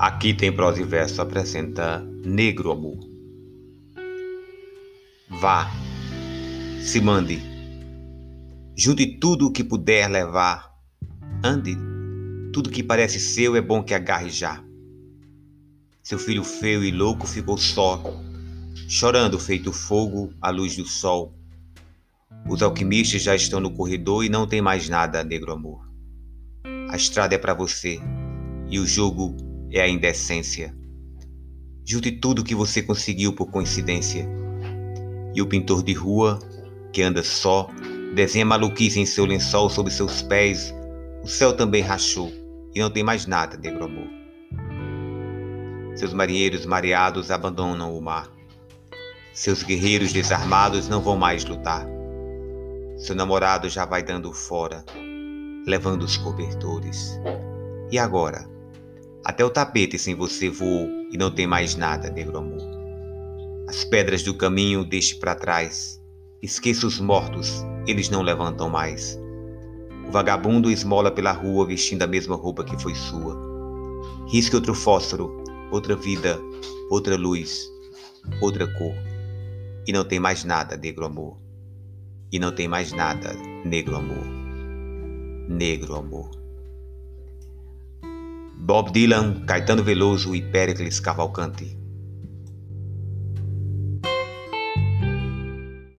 Aqui tem prosa e verso apresenta Negro Amor. Vá, se mande, junte tudo o que puder levar, ande, tudo que parece seu é bom que agarre já. Seu filho feio e louco ficou só, chorando feito fogo à luz do sol. Os alquimistas já estão no corredor e não tem mais nada, negro amor. A estrada é para você e o jogo é a indecência. Junte tudo que você conseguiu por coincidência. E o pintor de rua, que anda só, desenha maluquice em seu lençol sob seus pés. O céu também rachou e não tem mais nada, negro amor. Seus marinheiros mareados abandonam o mar. Seus guerreiros desarmados não vão mais lutar. Seu namorado já vai dando fora, levando os cobertores. E agora? Até o tapete sem você voou e não tem mais nada, negro amor. As pedras do caminho deixe para trás. Esqueça os mortos, eles não levantam mais. O vagabundo esmola pela rua vestindo a mesma roupa que foi sua. Risque outro fósforo, outra vida, outra luz, outra cor. E não tem mais nada, negro amor. E não tem mais nada, negro amor. Negro amor. Bob Dylan, Caetano Veloso e Péricles Cavalcante.